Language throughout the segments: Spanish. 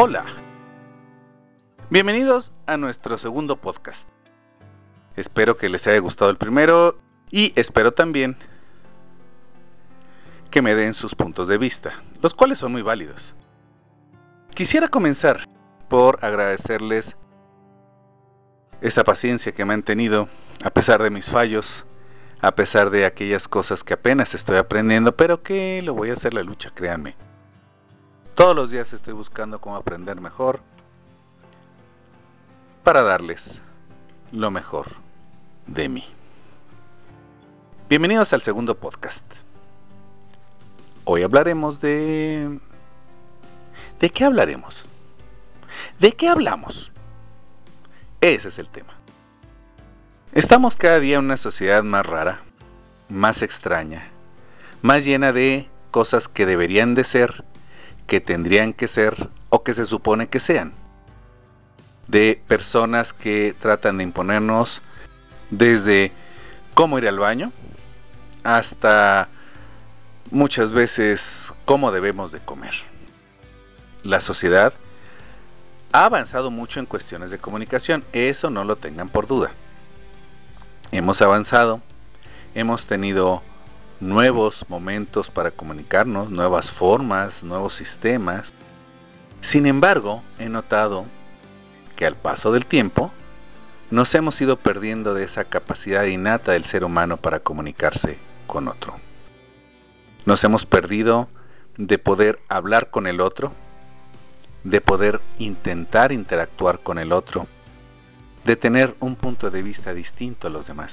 Hola. Bienvenidos a nuestro segundo podcast. Espero que les haya gustado el primero y espero también que me den sus puntos de vista, los cuales son muy válidos. Quisiera comenzar por agradecerles esa paciencia que me han tenido a pesar de mis fallos, a pesar de aquellas cosas que apenas estoy aprendiendo, pero que lo voy a hacer la lucha, créanme. Todos los días estoy buscando cómo aprender mejor para darles lo mejor de mí. Bienvenidos al segundo podcast. Hoy hablaremos de... ¿De qué hablaremos? ¿De qué hablamos? Ese es el tema. Estamos cada día en una sociedad más rara, más extraña, más llena de cosas que deberían de ser que tendrían que ser o que se supone que sean. De personas que tratan de imponernos desde cómo ir al baño hasta muchas veces cómo debemos de comer. La sociedad ha avanzado mucho en cuestiones de comunicación, eso no lo tengan por duda. Hemos avanzado, hemos tenido nuevos momentos para comunicarnos, nuevas formas, nuevos sistemas. Sin embargo, he notado que al paso del tiempo nos hemos ido perdiendo de esa capacidad innata del ser humano para comunicarse con otro. Nos hemos perdido de poder hablar con el otro, de poder intentar interactuar con el otro, de tener un punto de vista distinto a los demás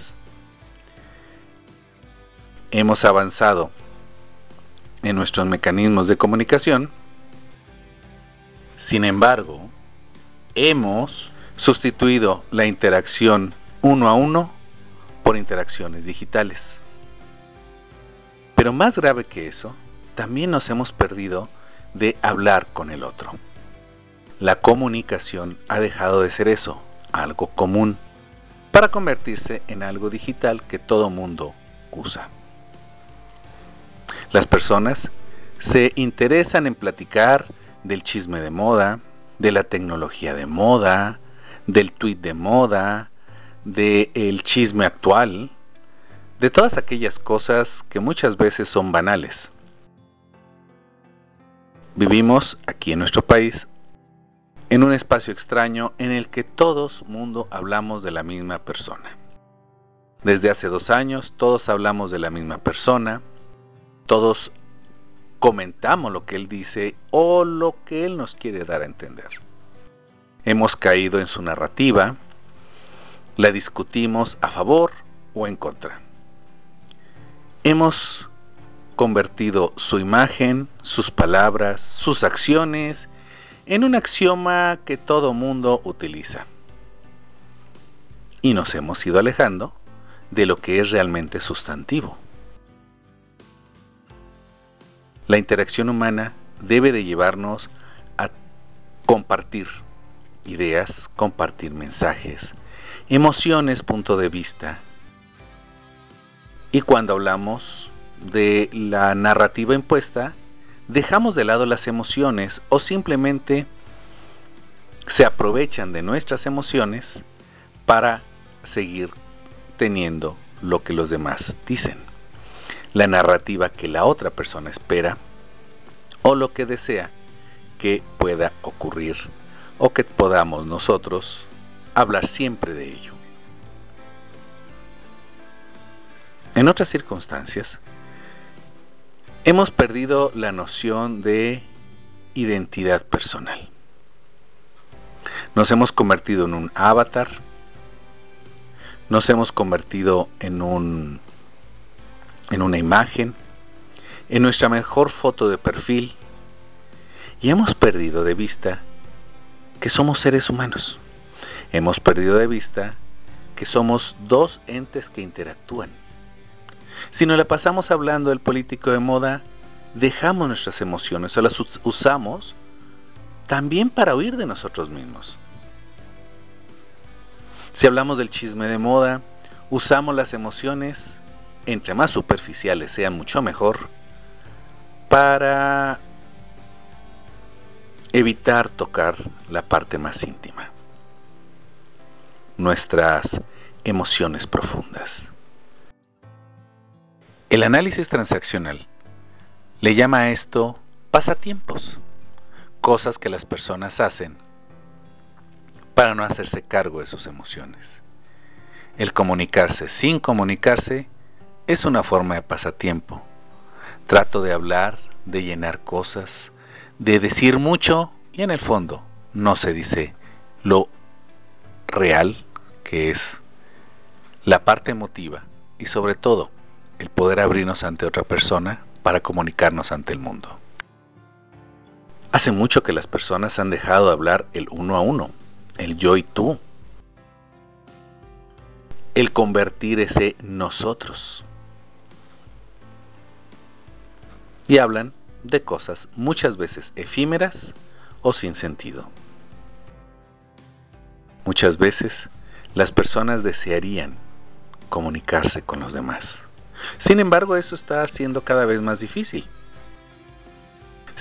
hemos avanzado en nuestros mecanismos de comunicación, sin embargo, hemos sustituido la interacción uno a uno por interacciones digitales. Pero más grave que eso, también nos hemos perdido de hablar con el otro. La comunicación ha dejado de ser eso, algo común, para convertirse en algo digital que todo mundo usa. Las personas se interesan en platicar del chisme de moda, de la tecnología de moda, del tweet de moda, del chisme actual, de todas aquellas cosas que muchas veces son banales. Vivimos aquí en nuestro país en un espacio extraño en el que todos mundo hablamos de la misma persona. Desde hace dos años todos hablamos de la misma persona, todos comentamos lo que él dice o lo que él nos quiere dar a entender. Hemos caído en su narrativa, la discutimos a favor o en contra. Hemos convertido su imagen, sus palabras, sus acciones en un axioma que todo mundo utiliza. Y nos hemos ido alejando de lo que es realmente sustantivo. La interacción humana debe de llevarnos a compartir ideas, compartir mensajes, emociones, punto de vista. Y cuando hablamos de la narrativa impuesta, dejamos de lado las emociones o simplemente se aprovechan de nuestras emociones para seguir teniendo lo que los demás dicen la narrativa que la otra persona espera o lo que desea que pueda ocurrir o que podamos nosotros hablar siempre de ello. En otras circunstancias, hemos perdido la noción de identidad personal. Nos hemos convertido en un avatar, nos hemos convertido en un en una imagen, en nuestra mejor foto de perfil, y hemos perdido de vista que somos seres humanos. Hemos perdido de vista que somos dos entes que interactúan. Si nos la pasamos hablando del político de moda, dejamos nuestras emociones o las usamos también para huir de nosotros mismos. Si hablamos del chisme de moda, usamos las emociones entre más superficiales sean mucho mejor para evitar tocar la parte más íntima, nuestras emociones profundas. El análisis transaccional le llama a esto pasatiempos, cosas que las personas hacen para no hacerse cargo de sus emociones. El comunicarse sin comunicarse es una forma de pasatiempo. Trato de hablar, de llenar cosas, de decir mucho y en el fondo no se dice lo real que es la parte emotiva y sobre todo el poder abrirnos ante otra persona para comunicarnos ante el mundo. Hace mucho que las personas han dejado de hablar el uno a uno, el yo y tú, el convertir ese nosotros. Y hablan de cosas muchas veces efímeras o sin sentido. Muchas veces las personas desearían comunicarse con los demás. Sin embargo, eso está siendo cada vez más difícil.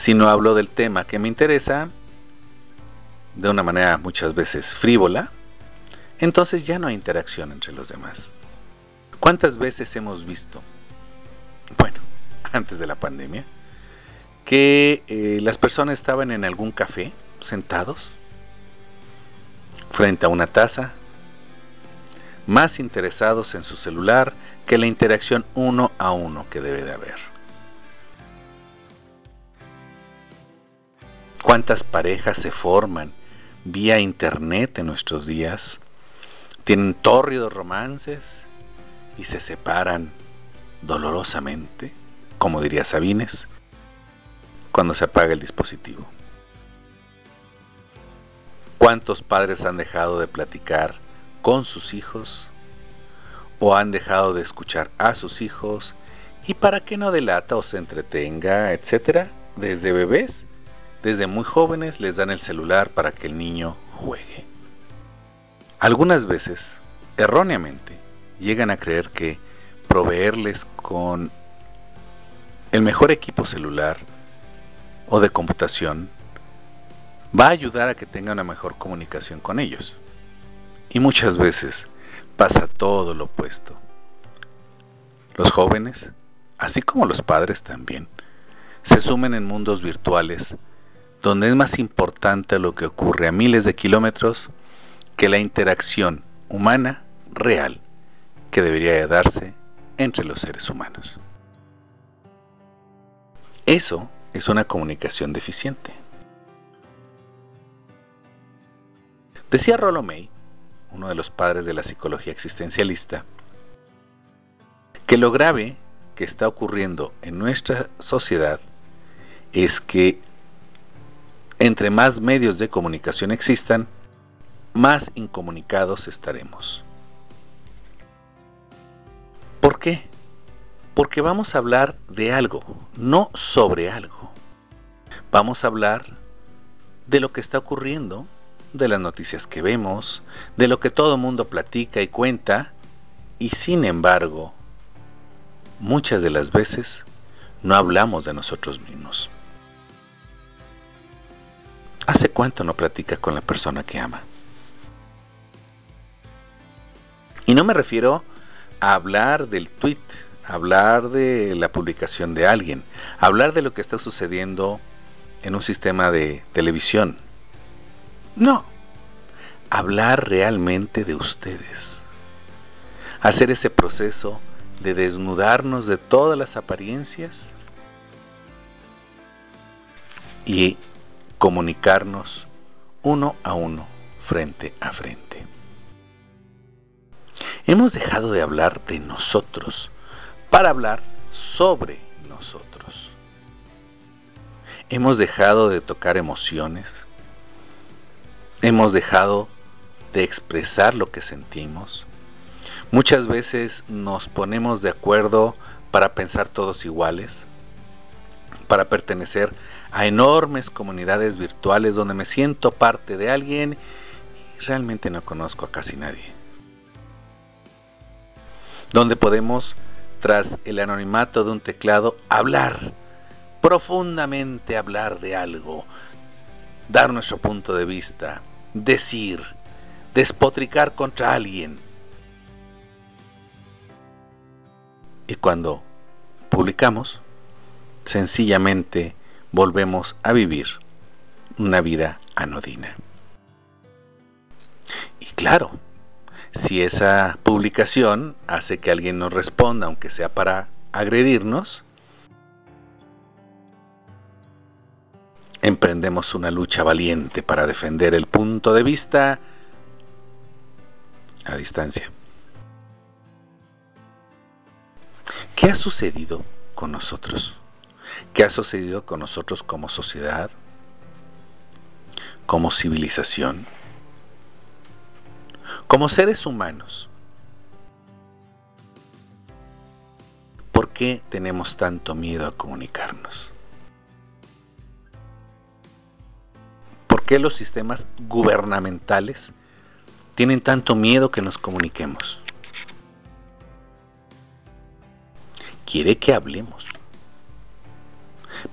Si no hablo del tema que me interesa, de una manera muchas veces frívola, entonces ya no hay interacción entre los demás. ¿Cuántas veces hemos visto, bueno, antes de la pandemia, que eh, las personas estaban en algún café, sentados, frente a una taza, más interesados en su celular que la interacción uno a uno que debe de haber. ¿Cuántas parejas se forman vía internet en nuestros días? Tienen tórridos romances y se separan dolorosamente, como diría Sabines, cuando se apaga el dispositivo. ¿Cuántos padres han dejado de platicar con sus hijos o han dejado de escuchar a sus hijos y para que no delata o se entretenga, etcétera, desde bebés, desde muy jóvenes les dan el celular para que el niño juegue. Algunas veces, erróneamente, llegan a creer que proveerles con el mejor equipo celular o de computación va a ayudar a que tengan una mejor comunicación con ellos. Y muchas veces pasa todo lo opuesto. Los jóvenes, así como los padres también, se sumen en mundos virtuales donde es más importante lo que ocurre a miles de kilómetros que la interacción humana real que debería darse entre los seres humanos. Eso es una comunicación deficiente. Decía Rollo May uno de los padres de la psicología existencialista, que lo grave que está ocurriendo en nuestra sociedad es que entre más medios de comunicación existan, más incomunicados estaremos. ¿Por qué? Porque vamos a hablar de algo, no sobre algo. Vamos a hablar de lo que está ocurriendo, de las noticias que vemos, de lo que todo mundo platica y cuenta, y sin embargo, muchas de las veces no hablamos de nosotros mismos. ¿Hace cuánto no platica con la persona que ama? Y no me refiero a hablar del tweet, hablar de la publicación de alguien, hablar de lo que está sucediendo en un sistema de televisión. No, hablar realmente de ustedes. Hacer ese proceso de desnudarnos de todas las apariencias y comunicarnos uno a uno, frente a frente. Hemos dejado de hablar de nosotros para hablar sobre nosotros. Hemos dejado de tocar emociones. Hemos dejado de expresar lo que sentimos. Muchas veces nos ponemos de acuerdo para pensar todos iguales, para pertenecer a enormes comunidades virtuales donde me siento parte de alguien y realmente no conozco a casi nadie. Donde podemos, tras el anonimato de un teclado, hablar, profundamente hablar de algo, dar nuestro punto de vista, decir, despotricar contra alguien. Y cuando publicamos, sencillamente volvemos a vivir una vida anodina. Y claro, si esa publicación hace que alguien nos responda, aunque sea para agredirnos, emprendemos una lucha valiente para defender el punto de vista a distancia. ¿Qué ha sucedido con nosotros? ¿Qué ha sucedido con nosotros como sociedad? ¿Como civilización? Como seres humanos? ¿Por qué tenemos tanto miedo a comunicarnos? ¿Por qué los sistemas gubernamentales tienen tanto miedo que nos comuniquemos? Quiere que hablemos.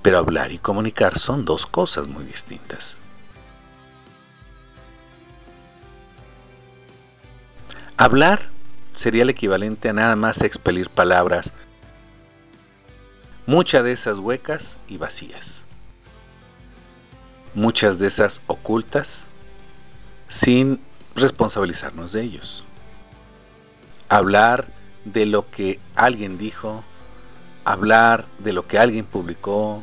Pero hablar y comunicar son dos cosas muy distintas. Hablar sería el equivalente a nada más expelir palabras, muchas de esas huecas y vacías, muchas de esas ocultas, sin responsabilizarnos de ellos. Hablar de lo que alguien dijo, hablar de lo que alguien publicó,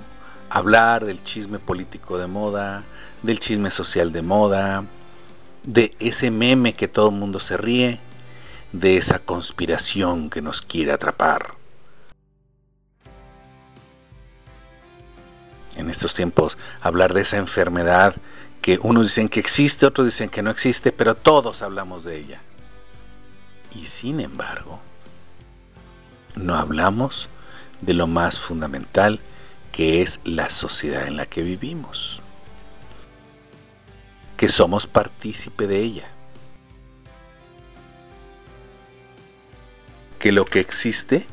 hablar del chisme político de moda, del chisme social de moda, de ese meme que todo el mundo se ríe, de esa conspiración que nos quiere atrapar. En estos tiempos, hablar de esa enfermedad que unos dicen que existe, otros dicen que no existe, pero todos hablamos de ella. Y sin embargo, no hablamos de lo más fundamental que es la sociedad en la que vivimos, que somos partícipe de ella. que lo que existe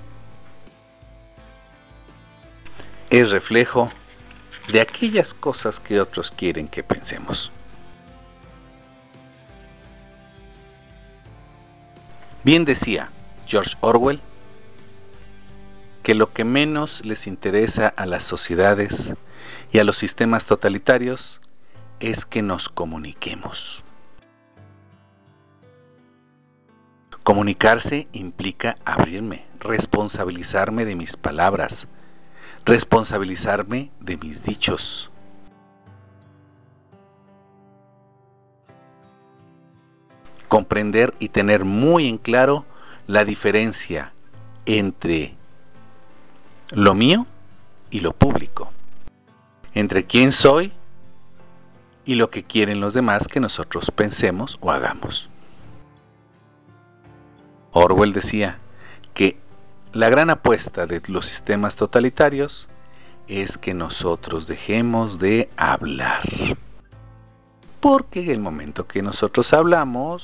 es reflejo de aquellas cosas que otros quieren que pensemos. Bien decía George Orwell que lo que menos les interesa a las sociedades y a los sistemas totalitarios es que nos comuniquemos. Comunicarse implica abrirme, responsabilizarme de mis palabras, responsabilizarme de mis dichos. Comprender y tener muy en claro la diferencia entre lo mío y lo público, entre quién soy y lo que quieren los demás que nosotros pensemos o hagamos. Orwell decía que la gran apuesta de los sistemas totalitarios es que nosotros dejemos de hablar. Porque en el momento que nosotros hablamos,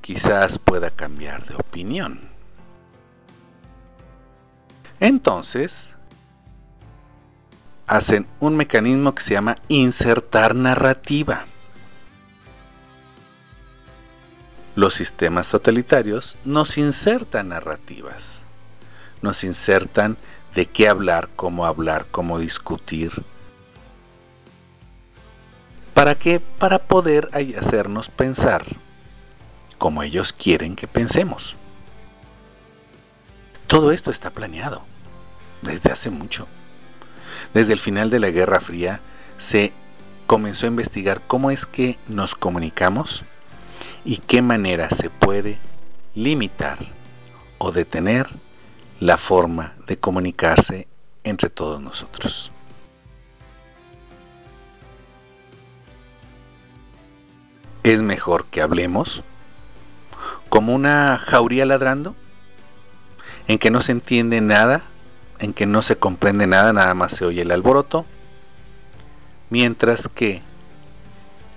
quizás pueda cambiar de opinión. Entonces, hacen un mecanismo que se llama insertar narrativa. Los sistemas totalitarios nos insertan narrativas, nos insertan de qué hablar, cómo hablar, cómo discutir. ¿Para qué? Para poder hacernos pensar como ellos quieren que pensemos. Todo esto está planeado desde hace mucho. Desde el final de la Guerra Fría se comenzó a investigar cómo es que nos comunicamos y qué manera se puede limitar o detener la forma de comunicarse entre todos nosotros. Es mejor que hablemos como una jauría ladrando, en que no se entiende nada, en que no se comprende nada, nada más se oye el alboroto, mientras que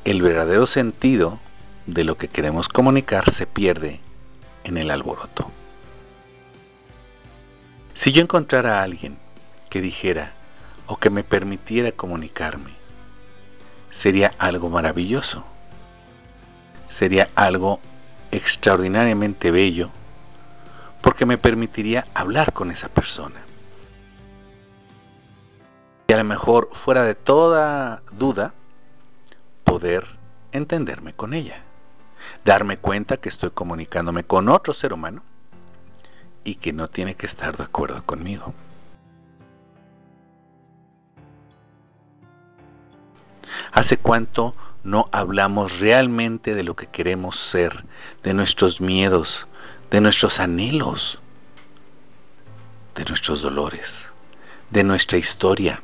el verdadero sentido de lo que queremos comunicar se pierde en el alboroto. Si yo encontrara a alguien que dijera o que me permitiera comunicarme sería algo maravilloso. Sería algo extraordinariamente bello porque me permitiría hablar con esa persona. Mejor, fuera de toda duda, poder entenderme con ella. Darme cuenta que estoy comunicándome con otro ser humano y que no tiene que estar de acuerdo conmigo. ¿Hace cuánto no hablamos realmente de lo que queremos ser, de nuestros miedos, de nuestros anhelos, de nuestros dolores, de nuestra historia?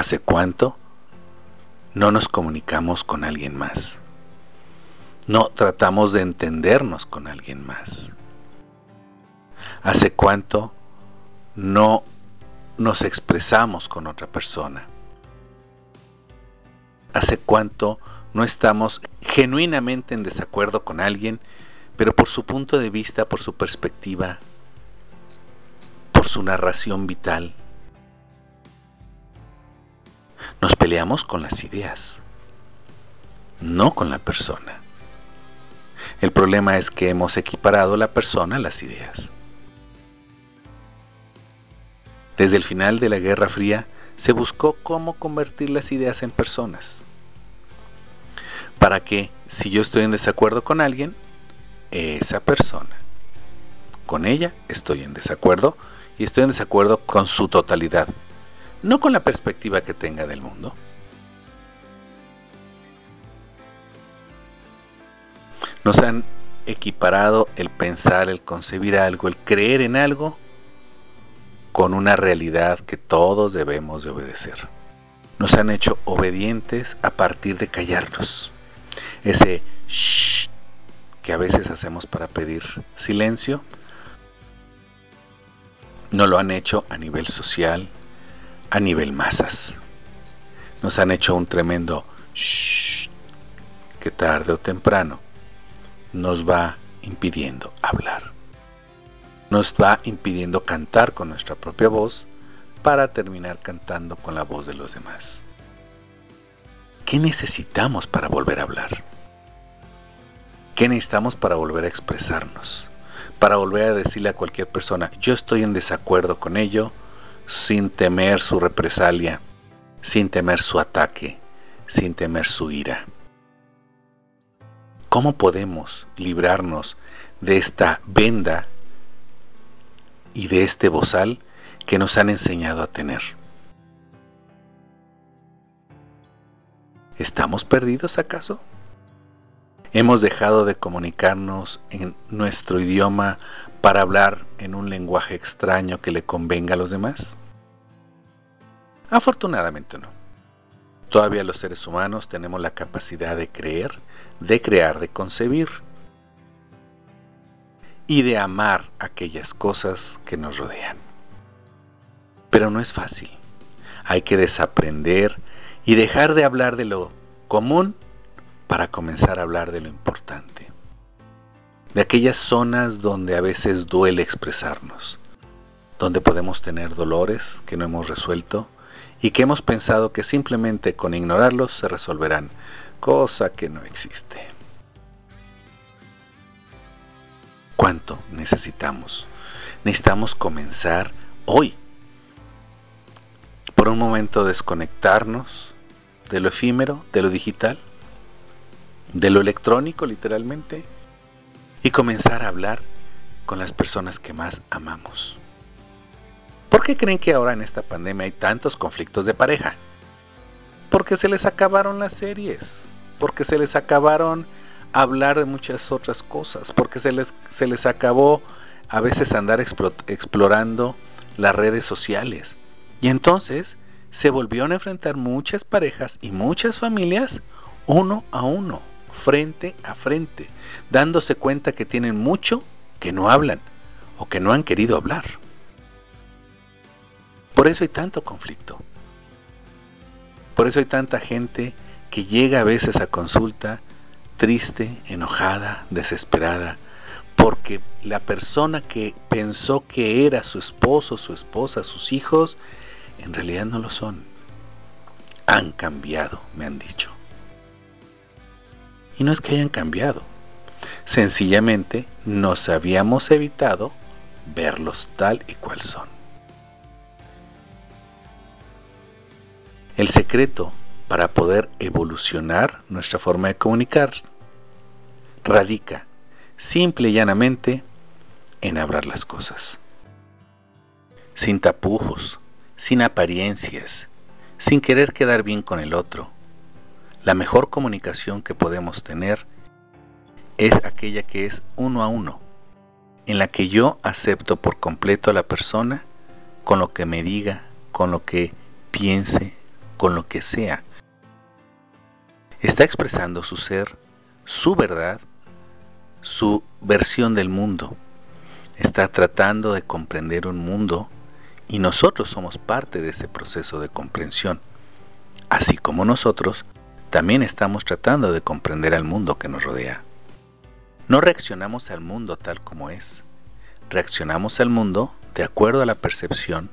¿Hace cuánto no nos comunicamos con alguien más? No tratamos de entendernos con alguien más. ¿Hace cuánto no nos expresamos con otra persona? ¿Hace cuánto no estamos genuinamente en desacuerdo con alguien, pero por su punto de vista, por su perspectiva, por su narración vital? Nos peleamos con las ideas, no con la persona. El problema es que hemos equiparado la persona a las ideas. Desde el final de la Guerra Fría se buscó cómo convertir las ideas en personas para que si yo estoy en desacuerdo con alguien, esa persona, con ella estoy en desacuerdo y estoy en desacuerdo con su totalidad, no con la perspectiva que tenga del mundo. Nos han equiparado el pensar, el concebir algo, el creer en algo con una realidad que todos debemos de obedecer. Nos han hecho obedientes a partir de callarnos ese shh que a veces hacemos para pedir silencio, no lo han hecho a nivel social, a nivel masas. Nos han hecho un tremendo shh que tarde o temprano nos va impidiendo hablar. Nos va impidiendo cantar con nuestra propia voz para terminar cantando con la voz de los demás. ¿Qué necesitamos para volver a hablar? ¿Qué necesitamos para volver a expresarnos? Para volver a decirle a cualquier persona, yo estoy en desacuerdo con ello, sin temer su represalia, sin temer su ataque, sin temer su ira. ¿Cómo podemos librarnos de esta venda y de este bozal que nos han enseñado a tener? ¿Estamos perdidos acaso? ¿Hemos dejado de comunicarnos en nuestro idioma para hablar en un lenguaje extraño que le convenga a los demás? Afortunadamente no. Todavía los seres humanos tenemos la capacidad de creer, de crear, de concebir y de amar aquellas cosas que nos rodean. Pero no es fácil. Hay que desaprender y dejar de hablar de lo común para comenzar a hablar de lo importante, de aquellas zonas donde a veces duele expresarnos, donde podemos tener dolores que no hemos resuelto y que hemos pensado que simplemente con ignorarlos se resolverán, cosa que no existe. ¿Cuánto necesitamos? Necesitamos comenzar hoy. Por un momento desconectarnos de lo efímero, de lo digital, de lo electrónico literalmente, y comenzar a hablar con las personas que más amamos. ¿Por qué creen que ahora en esta pandemia hay tantos conflictos de pareja? Porque se les acabaron las series, porque se les acabaron hablar de muchas otras cosas, porque se les, se les acabó a veces andar explorando las redes sociales. Y entonces se volvieron a enfrentar muchas parejas y muchas familias uno a uno, frente a frente, dándose cuenta que tienen mucho que no hablan o que no han querido hablar. Por eso hay tanto conflicto. Por eso hay tanta gente que llega a veces a consulta triste, enojada, desesperada, porque la persona que pensó que era su esposo, su esposa, sus hijos, en realidad no lo son. han cambiado, me han dicho. Y no es que hayan cambiado, sencillamente nos habíamos evitado verlos tal y cual son. El secreto para poder evolucionar nuestra forma de comunicar radica simple y llanamente en hablar las cosas. Sin tapujos, sin apariencias, sin querer quedar bien con el otro. La mejor comunicación que podemos tener es aquella que es uno a uno, en la que yo acepto por completo a la persona con lo que me diga, con lo que piense, con lo que sea. Está expresando su ser, su verdad, su versión del mundo. Está tratando de comprender un mundo y nosotros somos parte de ese proceso de comprensión. Así como nosotros, también estamos tratando de comprender al mundo que nos rodea. No reaccionamos al mundo tal como es, reaccionamos al mundo de acuerdo a la percepción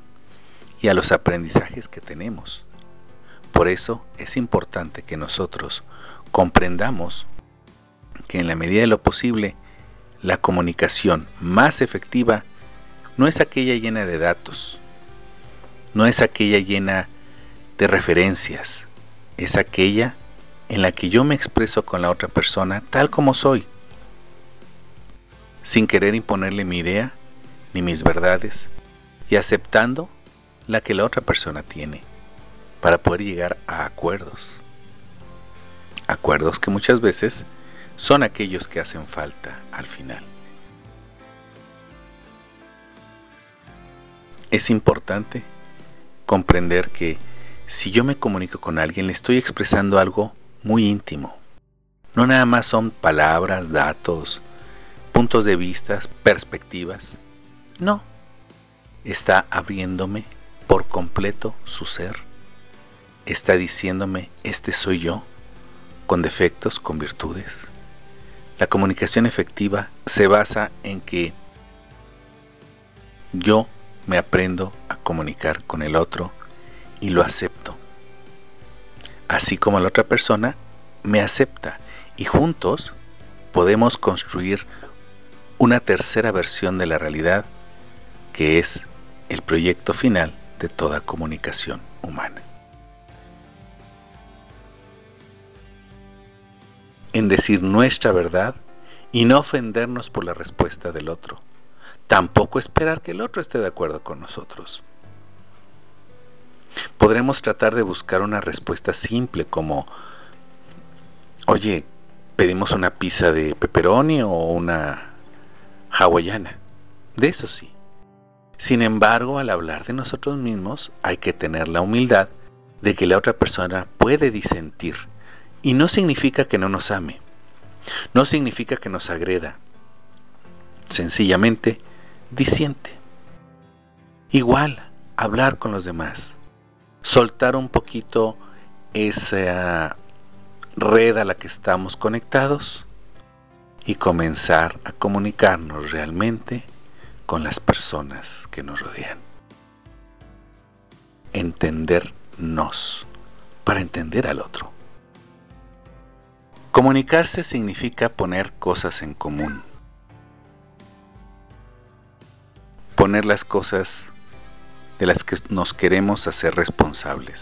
y a los aprendizajes que tenemos. Por eso es importante que nosotros comprendamos que en la medida de lo posible la comunicación más efectiva no es aquella llena de datos, no es aquella llena de referencias, es aquella en la que yo me expreso con la otra persona tal como soy, sin querer imponerle mi idea ni mis verdades y aceptando la que la otra persona tiene para poder llegar a acuerdos. Acuerdos que muchas veces son aquellos que hacen falta al final. Es importante comprender que si yo me comunico con alguien le estoy expresando algo muy íntimo. No nada más son palabras, datos, puntos de vista, perspectivas. No. Está abriéndome por completo su ser. Está diciéndome, este soy yo, con defectos, con virtudes. La comunicación efectiva se basa en que yo me aprendo a comunicar con el otro y lo acepto. Así como la otra persona me acepta y juntos podemos construir una tercera versión de la realidad que es el proyecto final de toda comunicación humana. En decir nuestra verdad y no ofendernos por la respuesta del otro tampoco esperar que el otro esté de acuerdo con nosotros. Podremos tratar de buscar una respuesta simple como, oye, pedimos una pizza de pepperoni o una hawaiana. De eso sí. Sin embargo, al hablar de nosotros mismos, hay que tener la humildad de que la otra persona puede disentir. Y no significa que no nos ame. No significa que nos agreda. Sencillamente disiente. Igual, hablar con los demás, soltar un poquito esa red a la que estamos conectados y comenzar a comunicarnos realmente con las personas que nos rodean. Entendernos para entender al otro. Comunicarse significa poner cosas en común poner las cosas de las que nos queremos hacer responsables.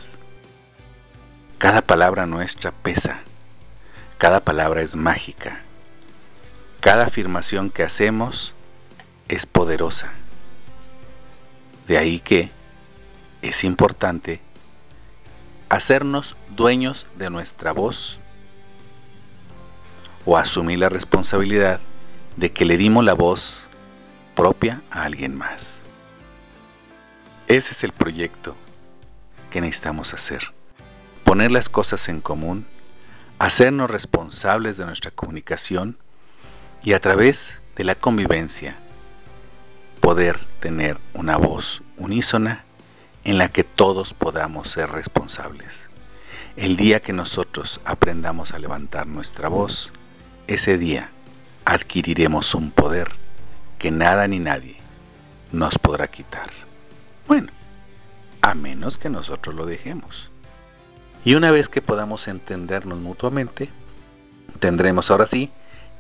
Cada palabra nuestra pesa, cada palabra es mágica, cada afirmación que hacemos es poderosa. De ahí que es importante hacernos dueños de nuestra voz o asumir la responsabilidad de que le dimos la voz propia a alguien más. Ese es el proyecto que necesitamos hacer. Poner las cosas en común, hacernos responsables de nuestra comunicación y a través de la convivencia poder tener una voz unísona en la que todos podamos ser responsables. El día que nosotros aprendamos a levantar nuestra voz, ese día adquiriremos un poder que nada ni nadie nos podrá quitar. Bueno, a menos que nosotros lo dejemos. Y una vez que podamos entendernos mutuamente, tendremos ahora sí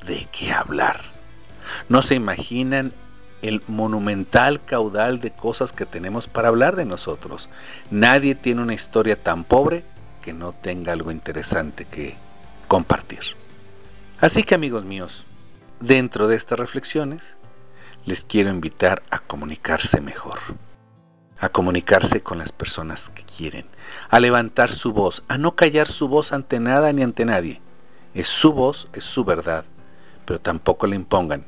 de qué hablar. No se imaginan el monumental caudal de cosas que tenemos para hablar de nosotros. Nadie tiene una historia tan pobre que no tenga algo interesante que compartir. Así que amigos míos, dentro de estas reflexiones, les quiero invitar a comunicarse mejor, a comunicarse con las personas que quieren, a levantar su voz, a no callar su voz ante nada ni ante nadie. Es su voz, es su verdad, pero tampoco le impongan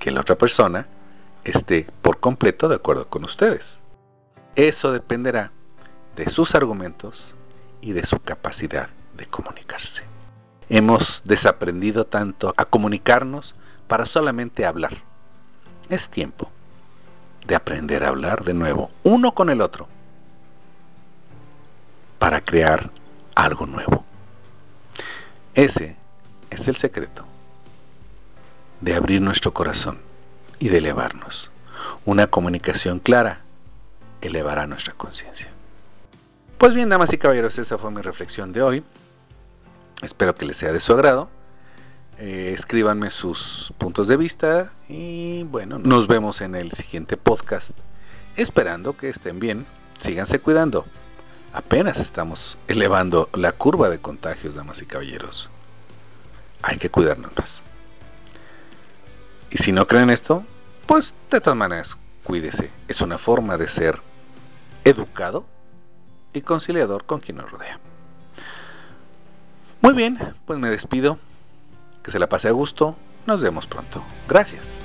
que la otra persona esté por completo de acuerdo con ustedes. Eso dependerá de sus argumentos y de su capacidad de comunicarse. Hemos desaprendido tanto a comunicarnos para solamente hablar. Es tiempo de aprender a hablar de nuevo, uno con el otro, para crear algo nuevo. Ese es el secreto de abrir nuestro corazón y de elevarnos. Una comunicación clara elevará nuestra conciencia. Pues bien, damas y caballeros, esa fue mi reflexión de hoy. Espero que les sea de su agrado. Eh, escríbanme sus puntos de vista y bueno, nos vemos en el siguiente podcast. Esperando que estén bien, síganse cuidando. Apenas estamos elevando la curva de contagios, damas y caballeros. Hay que cuidarnos más. Y si no creen esto, pues de todas maneras, cuídese. Es una forma de ser educado y conciliador con quien nos rodea. Muy bien, pues me despido. Que se la pase a gusto. Nos vemos pronto. Gracias.